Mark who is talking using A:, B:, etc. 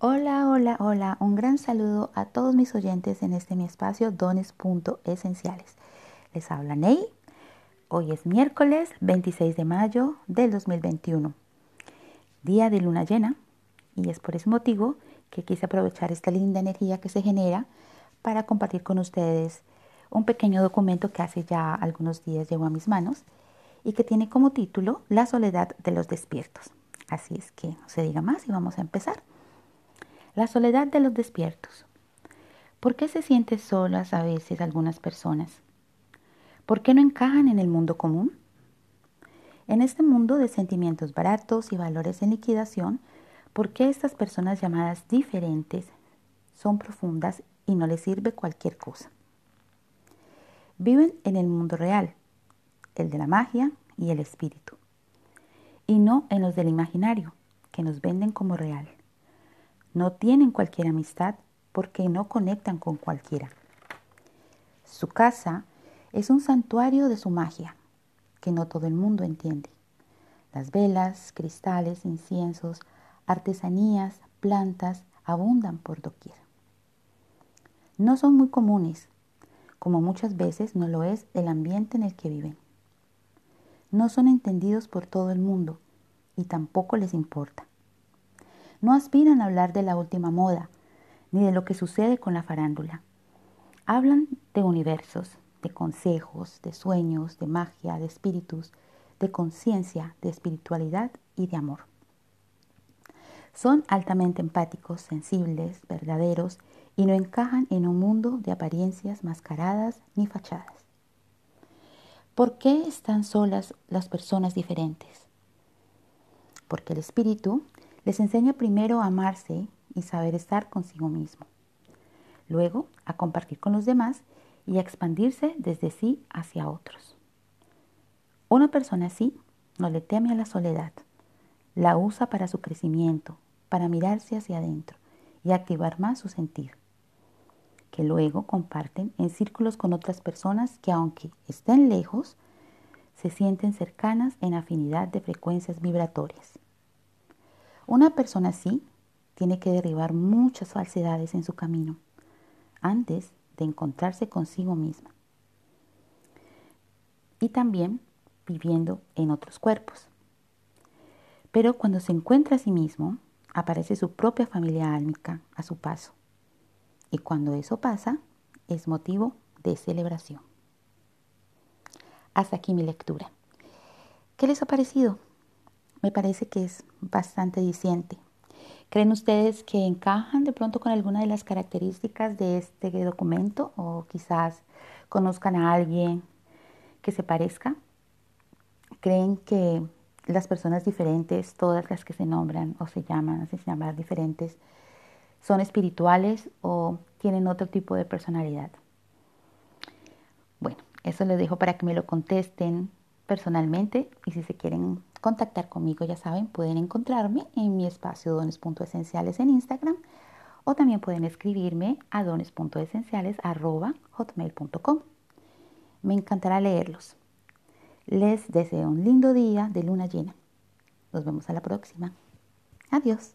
A: Hola, hola, hola. Un gran saludo a todos mis oyentes en este mi espacio dones.esenciales. Les habla Ney. Hoy es miércoles 26 de mayo del 2021, día de luna llena, y es por ese motivo que quise aprovechar esta linda energía que se genera para compartir con ustedes un pequeño documento que hace ya algunos días llegó a mis manos y que tiene como título La soledad de los despiertos. Así es que no se diga más y vamos a empezar. La soledad de los despiertos. ¿Por qué se sienten solas a veces algunas personas? ¿Por qué no encajan en el mundo común? En este mundo de sentimientos baratos y valores en liquidación, ¿por qué estas personas llamadas diferentes son profundas y no les sirve cualquier cosa? Viven en el mundo real, el de la magia y el espíritu, y no en los del imaginario, que nos venden como real. No tienen cualquier amistad porque no conectan con cualquiera. Su casa es un santuario de su magia, que no todo el mundo entiende. Las velas, cristales, inciensos, artesanías, plantas abundan por doquier. No son muy comunes, como muchas veces no lo es el ambiente en el que viven. No son entendidos por todo el mundo y tampoco les importa. No aspiran a hablar de la última moda, ni de lo que sucede con la farándula. Hablan de universos, de consejos, de sueños, de magia, de espíritus, de conciencia, de espiritualidad y de amor. Son altamente empáticos, sensibles, verdaderos y no encajan en un mundo de apariencias mascaradas ni fachadas. ¿Por qué están solas las personas diferentes? Porque el espíritu les enseña primero a amarse y saber estar consigo mismo. Luego a compartir con los demás y a expandirse desde sí hacia otros. Una persona así no le teme a la soledad. La usa para su crecimiento, para mirarse hacia adentro y activar más su sentir, que luego comparten en círculos con otras personas que aunque estén lejos, se sienten cercanas en afinidad de frecuencias vibratorias. Una persona así tiene que derribar muchas falsedades en su camino antes de encontrarse consigo misma. Y también viviendo en otros cuerpos. Pero cuando se encuentra a sí mismo, aparece su propia familia álmica a su paso. Y cuando eso pasa, es motivo de celebración. Hasta aquí mi lectura. ¿Qué les ha parecido? Me parece que es bastante diciente. ¿Creen ustedes que encajan de pronto con alguna de las características de este documento o quizás conozcan a alguien que se parezca? ¿Creen que las personas diferentes, todas las que se nombran o se llaman, se llaman diferentes, son espirituales o tienen otro tipo de personalidad? Bueno, eso les dejo para que me lo contesten personalmente y si se quieren contactar conmigo, ya saben, pueden encontrarme en mi espacio dones.esenciales en Instagram o también pueden escribirme a dones.esenciales.hotmail.com. Me encantará leerlos. Les deseo un lindo día de luna llena. Nos vemos a la próxima. Adiós.